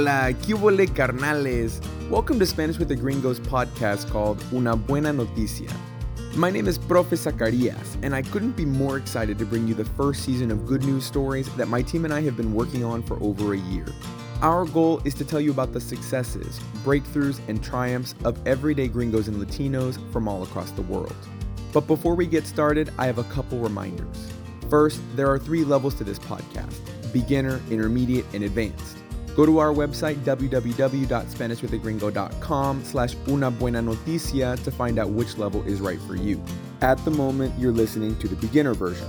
Hola, ¿qué carnales? Welcome to Spanish with the Gringos podcast called Una Buena Noticia. My name is Profe Zacarias, and I couldn't be more excited to bring you the first season of good news stories that my team and I have been working on for over a year. Our goal is to tell you about the successes, breakthroughs, and triumphs of everyday gringos and Latinos from all across the world. But before we get started, I have a couple reminders. First, there are three levels to this podcast beginner, intermediate, and advanced. Go to our website, www.spanishwithagringo.com slash una buena noticia to find out which level is right for you. At the moment, you're listening to the beginner version.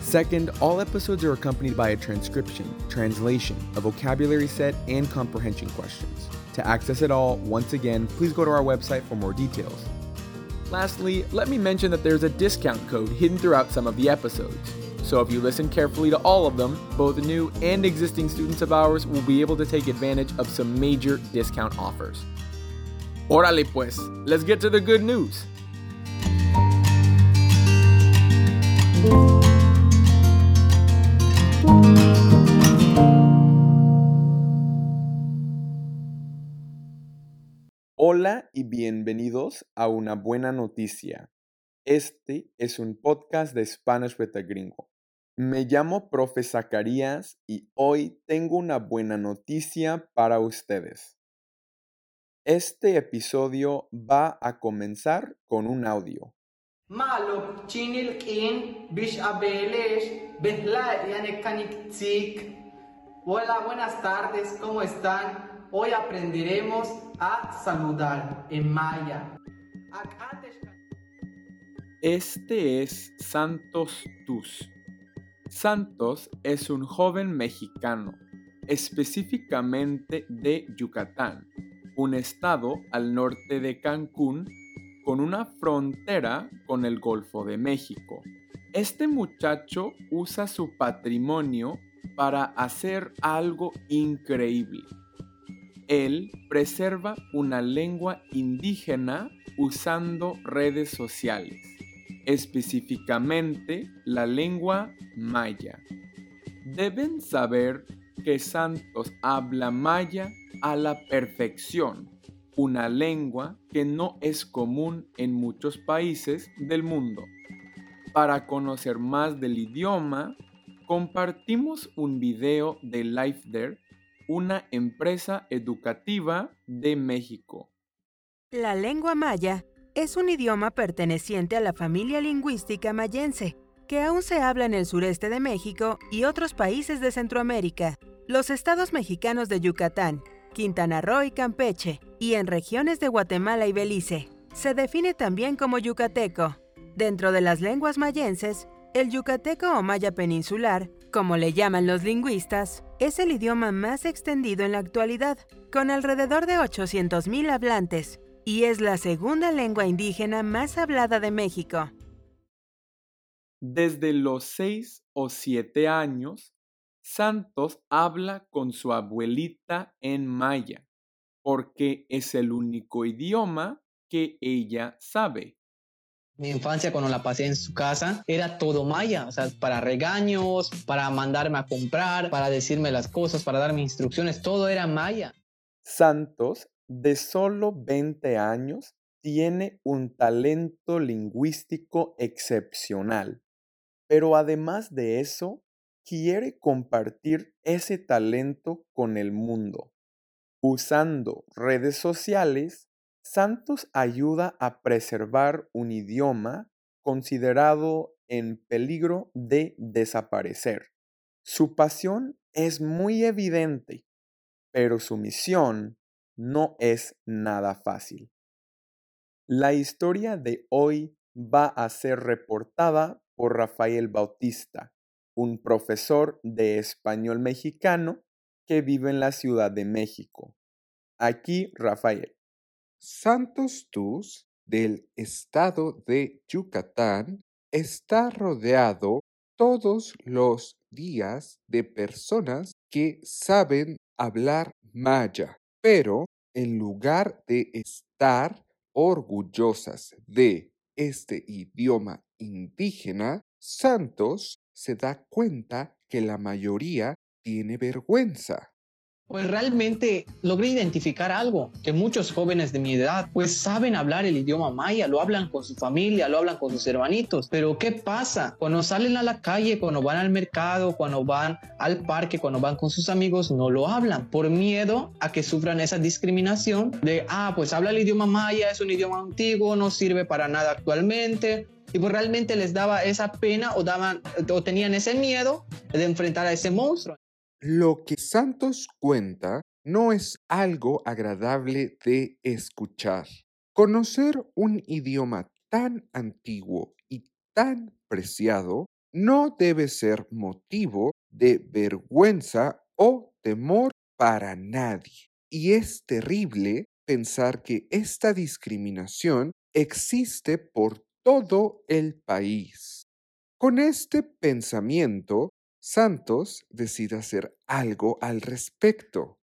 Second, all episodes are accompanied by a transcription, translation, a vocabulary set, and comprehension questions. To access it all, once again, please go to our website for more details. Lastly, let me mention that there's a discount code hidden throughout some of the episodes. So if you listen carefully to all of them, both new and existing students of ours will be able to take advantage of some major discount offers. Órale pues, let's get to the good news. Hola y bienvenidos a una buena noticia. Este es un podcast de Spanish with a Gringo. Me llamo Profe Zacarías y hoy tengo una buena noticia para ustedes. Este episodio va a comenzar con un audio. Hola, buenas tardes, ¿cómo están? Hoy aprenderemos a saludar en maya. Este es Santos Tus Santos es un joven mexicano, específicamente de Yucatán, un estado al norte de Cancún con una frontera con el Golfo de México. Este muchacho usa su patrimonio para hacer algo increíble. Él preserva una lengua indígena usando redes sociales específicamente la lengua maya. Deben saber que Santos habla maya a la perfección, una lengua que no es común en muchos países del mundo. Para conocer más del idioma, compartimos un video de LifeDare, una empresa educativa de México. La lengua maya es un idioma perteneciente a la familia lingüística mayense, que aún se habla en el sureste de México y otros países de Centroamérica, los estados mexicanos de Yucatán, Quintana Roo y Campeche, y en regiones de Guatemala y Belice. Se define también como yucateco. Dentro de las lenguas mayenses, el yucateco o maya peninsular, como le llaman los lingüistas, es el idioma más extendido en la actualidad, con alrededor de 800.000 hablantes, y es la segunda lengua indígena más hablada de México. Desde los seis o siete años, Santos habla con su abuelita en maya, porque es el único idioma que ella sabe. Mi infancia cuando la pasé en su casa era todo maya, o sea, para regaños, para mandarme a comprar, para decirme las cosas, para darme instrucciones, todo era maya. Santos de solo 20 años tiene un talento lingüístico excepcional, pero además de eso, quiere compartir ese talento con el mundo. Usando redes sociales, Santos ayuda a preservar un idioma considerado en peligro de desaparecer. Su pasión es muy evidente, pero su misión no es nada fácil. La historia de hoy va a ser reportada por Rafael Bautista, un profesor de español mexicano que vive en la Ciudad de México. Aquí, Rafael. Santos Tus, del estado de Yucatán, está rodeado todos los días de personas que saben hablar maya. Pero en lugar de estar orgullosas de este idioma indígena, Santos se da cuenta que la mayoría tiene vergüenza. Pues realmente logré identificar algo, que muchos jóvenes de mi edad pues saben hablar el idioma maya, lo hablan con su familia, lo hablan con sus hermanitos, pero ¿qué pasa? Cuando salen a la calle, cuando van al mercado, cuando van al parque, cuando van con sus amigos, no lo hablan por miedo a que sufran esa discriminación de, ah, pues habla el idioma maya, es un idioma antiguo, no sirve para nada actualmente, y pues realmente les daba esa pena o, daban, o tenían ese miedo de enfrentar a ese monstruo. Lo que Santos cuenta no es algo agradable de escuchar. Conocer un idioma tan antiguo y tan preciado no debe ser motivo de vergüenza o temor para nadie. Y es terrible pensar que esta discriminación existe por todo el país. Con este pensamiento, Santos decide hacer algo al respecto.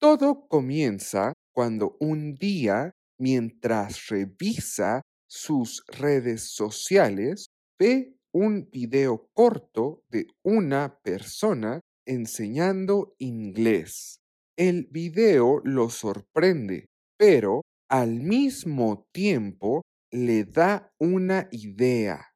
Todo comienza cuando un día, mientras revisa sus redes sociales, ve un video corto de una persona enseñando inglés. El video lo sorprende, pero al mismo tiempo le da una idea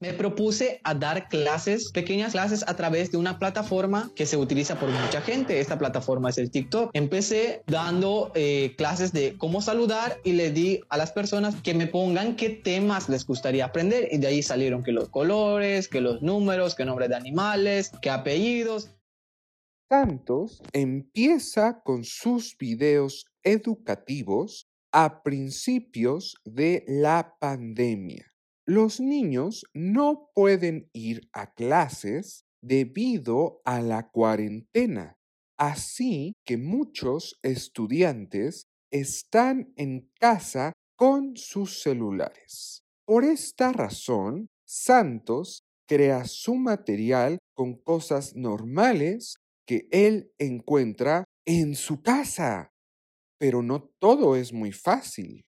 me propuse a dar clases, pequeñas clases a través de una plataforma que se utiliza por mucha gente. Esta plataforma es el TikTok. Empecé dando eh, clases de cómo saludar y le di a las personas que me pongan qué temas les gustaría aprender y de ahí salieron que los colores, que los números, que nombres de animales, que apellidos. Santos empieza con sus videos educativos a principios de la pandemia los niños no pueden ir a clases debido a la cuarentena, así que muchos estudiantes están en casa con sus celulares. Por esta razón, Santos crea su material con cosas normales que él encuentra en su casa. Pero no todo es muy fácil.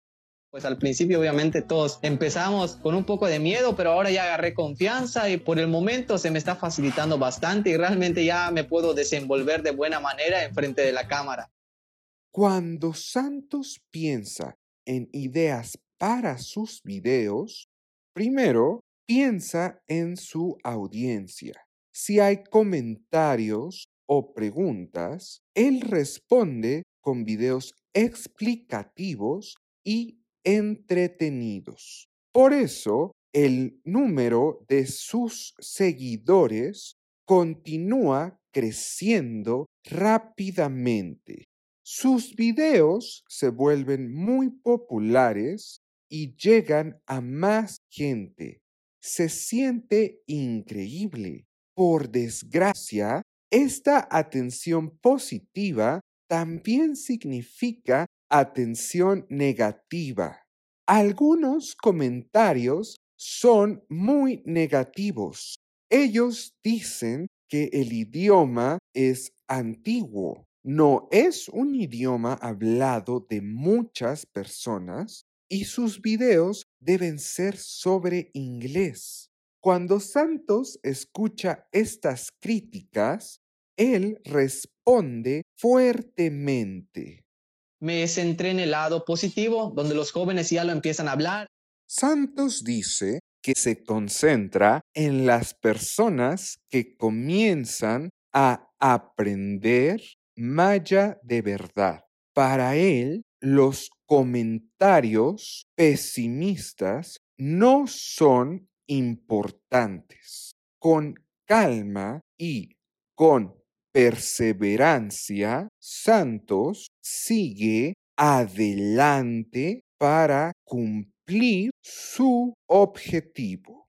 Pues al principio obviamente todos empezamos con un poco de miedo, pero ahora ya agarré confianza y por el momento se me está facilitando bastante y realmente ya me puedo desenvolver de buena manera en frente de la cámara. Cuando Santos piensa en ideas para sus videos, primero piensa en su audiencia. Si hay comentarios o preguntas, él responde con videos explicativos y entretenidos. Por eso, el número de sus seguidores continúa creciendo rápidamente. Sus videos se vuelven muy populares y llegan a más gente. Se siente increíble. Por desgracia, esta atención positiva también significa atención negativa. Algunos comentarios son muy negativos. Ellos dicen que el idioma es antiguo. No es un idioma hablado de muchas personas y sus videos deben ser sobre inglés. Cuando Santos escucha estas críticas, él responde fuertemente me centré en el lado positivo, donde los jóvenes ya lo empiezan a hablar. Santos dice que se concentra en las personas que comienzan a aprender maya de verdad. Para él, los comentarios pesimistas no son importantes. Con calma y con perseverancia, Santos sigue adelante para cumplir su objetivo.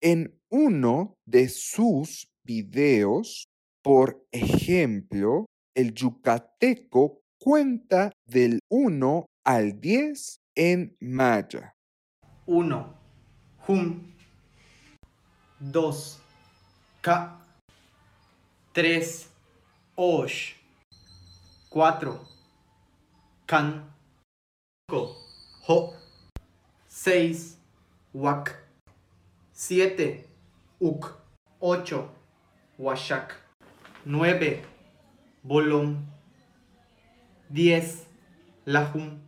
En uno de sus videos, por ejemplo, el yucateco cuenta del 1 al 10 en maya. 1. Hum. 2. Ka. 3. Osh. 4. Kan. 5. Ho. 6. Wak. 7. Uk. 8. Washak. 9. Bolom. 10. Lahum.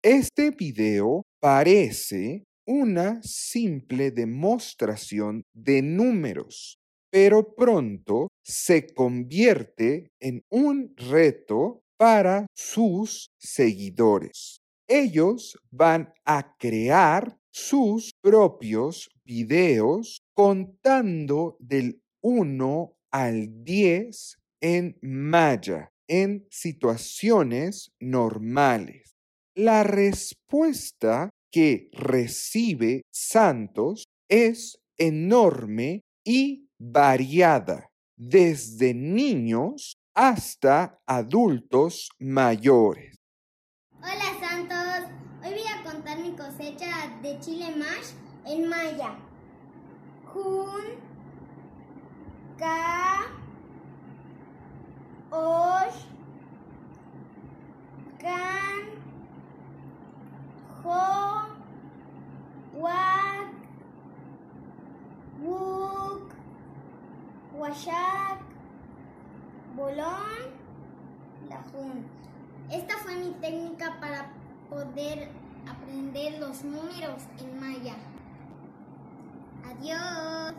Este video parece una simple demostración de números, pero pronto se convierte en un reto para sus seguidores. Ellos van a crear sus propios videos contando del 1 al 10 en maya en situaciones normales. La respuesta que recibe Santos es enorme y variada, desde niños hasta adultos mayores. Hola Santos, hoy voy a contar mi cosecha de chile mash en maya. Jun, ka, osh, kan, jo, wak, wuk, washak, bolón, lajun. Esta fue mi técnica para poder aprender los números en maya. Adiós.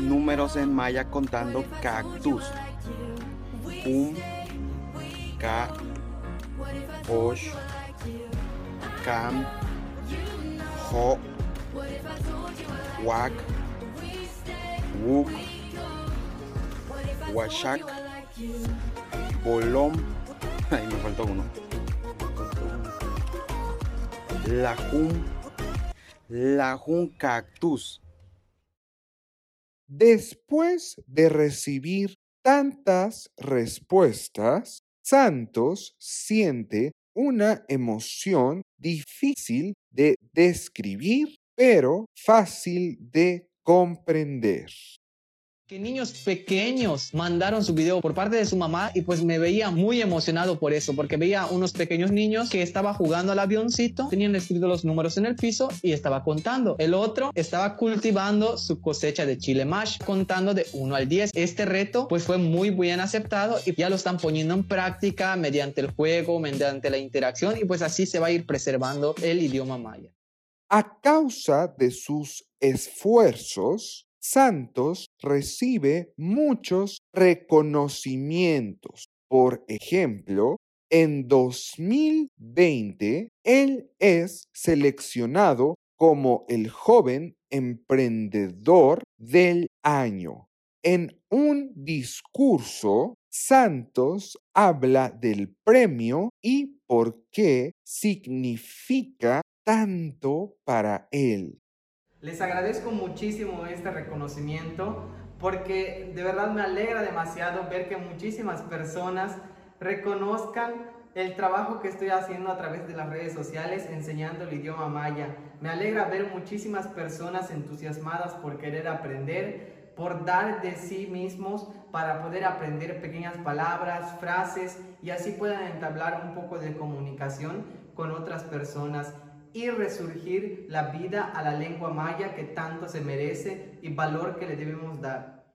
Números en maya contando cactus. Um, ka, osh, cam, ho, wak, wuk, washak, bolom. Ahí me faltó uno. Lajum, lajum cactus. Después de recibir tantas respuestas, Santos siente una emoción difícil de describir, pero fácil de comprender. que niños pequeños mandaron su video por parte de su mamá y pues me veía muy emocionado por eso, porque veía unos pequeños niños que estaba jugando al avioncito, tenían escritos los números en el piso y estaba contando. El otro estaba cultivando su cosecha de chile mash, contando de 1 al 10. Este reto pues fue muy bien aceptado y ya lo están poniendo en práctica mediante el juego, mediante la interacción y pues así se va a ir preservando el idioma maya. A causa de sus esfuerzos, Santos recibe muchos reconocimientos. Por ejemplo, en 2020, él es seleccionado como el joven emprendedor del año. En un discurso, Santos habla del premio y por qué significa tanto para él. Les agradezco muchísimo este reconocimiento porque de verdad me alegra demasiado ver que muchísimas personas reconozcan el trabajo que estoy haciendo a través de las redes sociales enseñando el idioma maya. Me alegra ver muchísimas personas entusiasmadas por querer aprender, por dar de sí mismos para poder aprender pequeñas palabras, frases y así puedan entablar un poco de comunicación con otras personas y resurgir la vida a la lengua maya que tanto se merece y valor que le debemos dar.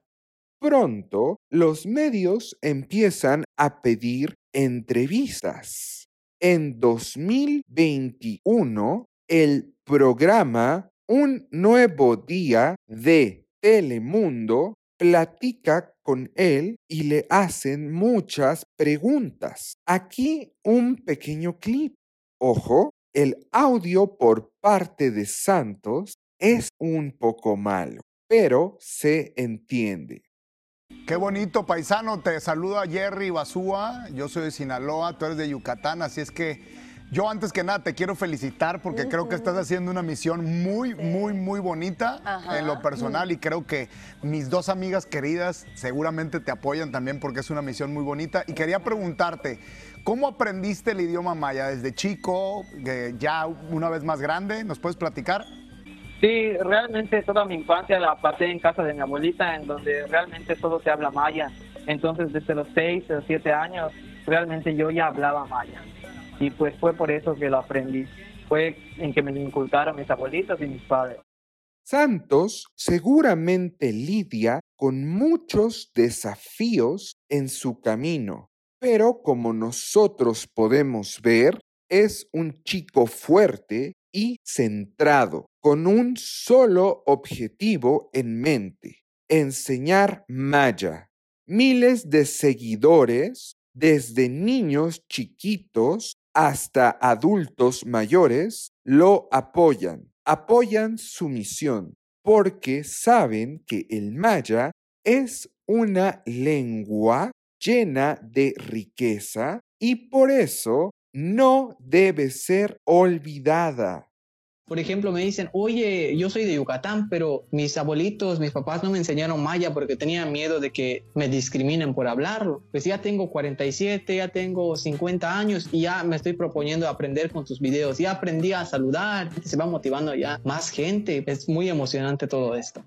Pronto, los medios empiezan a pedir entrevistas. En 2021, el programa Un Nuevo Día de Telemundo platica con él y le hacen muchas preguntas. Aquí un pequeño clip. Ojo, el audio por parte de Santos es un poco malo, pero se entiende. Qué bonito, paisano. Te saluda Jerry Basúa. Yo soy de Sinaloa, tú eres de Yucatán, así es que yo antes que nada te quiero felicitar porque creo que estás haciendo una misión muy, muy, muy bonita Ajá. en lo personal y creo que mis dos amigas queridas seguramente te apoyan también porque es una misión muy bonita. Y quería preguntarte, ¿cómo aprendiste el idioma maya desde chico, eh, ya una vez más grande? ¿Nos puedes platicar? Sí, realmente toda mi infancia la pasé en casa de mi abuelita, en donde realmente todo se habla maya. Entonces, desde los 6 o 7 años, realmente yo ya hablaba maya. Y pues fue por eso que lo aprendí. Fue en que me lo inculcaron mis abuelitos y mis padres. Santos seguramente lidia con muchos desafíos en su camino, pero como nosotros podemos ver, es un chico fuerte y centrado, con un solo objetivo en mente, enseñar maya. Miles de seguidores, desde niños chiquitos hasta adultos mayores, lo apoyan apoyan su misión porque saben que el maya es una lengua llena de riqueza y por eso no debe ser olvidada. Por ejemplo, me dicen, oye, yo soy de Yucatán, pero mis abuelitos, mis papás no me enseñaron maya porque tenían miedo de que me discriminen por hablarlo. Pues ya tengo 47, ya tengo 50 años y ya me estoy proponiendo aprender con tus videos. Ya aprendí a saludar, se va motivando ya más gente. Es muy emocionante todo esto.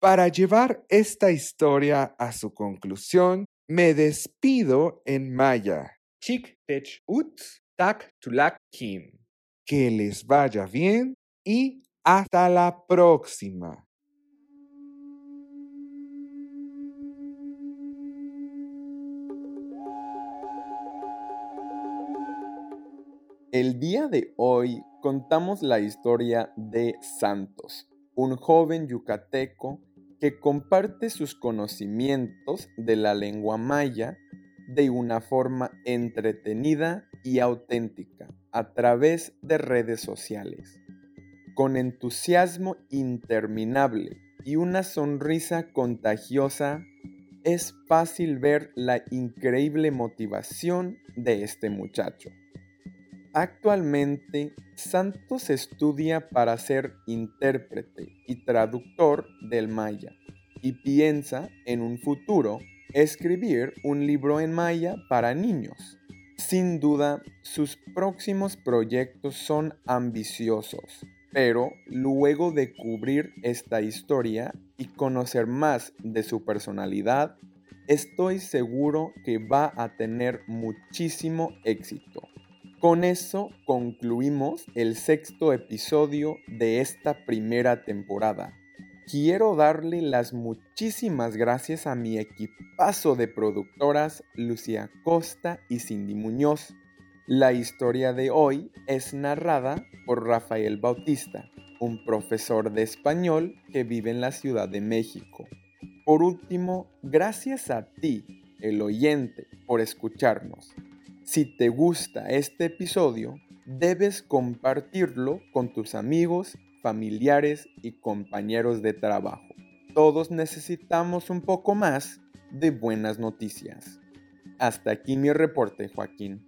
Para llevar esta historia a su conclusión, me despido en maya. Chik ut tak tulak kim que les vaya bien y hasta la próxima. El día de hoy contamos la historia de Santos, un joven yucateco que comparte sus conocimientos de la lengua maya de una forma entretenida y auténtica a través de redes sociales. Con entusiasmo interminable y una sonrisa contagiosa, es fácil ver la increíble motivación de este muchacho. Actualmente, Santos estudia para ser intérprete y traductor del maya y piensa en un futuro escribir un libro en maya para niños. Sin duda, sus próximos proyectos son ambiciosos, pero luego de cubrir esta historia y conocer más de su personalidad, estoy seguro que va a tener muchísimo éxito. Con eso concluimos el sexto episodio de esta primera temporada quiero darle las muchísimas gracias a mi equipazo de productoras Lucía Costa y Cindy Muñoz. La historia de hoy es narrada por Rafael Bautista, un profesor de español que vive en la Ciudad de México. Por último, gracias a ti, el oyente, por escucharnos. Si te gusta este episodio, debes compartirlo con tus amigos familiares y compañeros de trabajo. Todos necesitamos un poco más de buenas noticias. Hasta aquí mi reporte, Joaquín.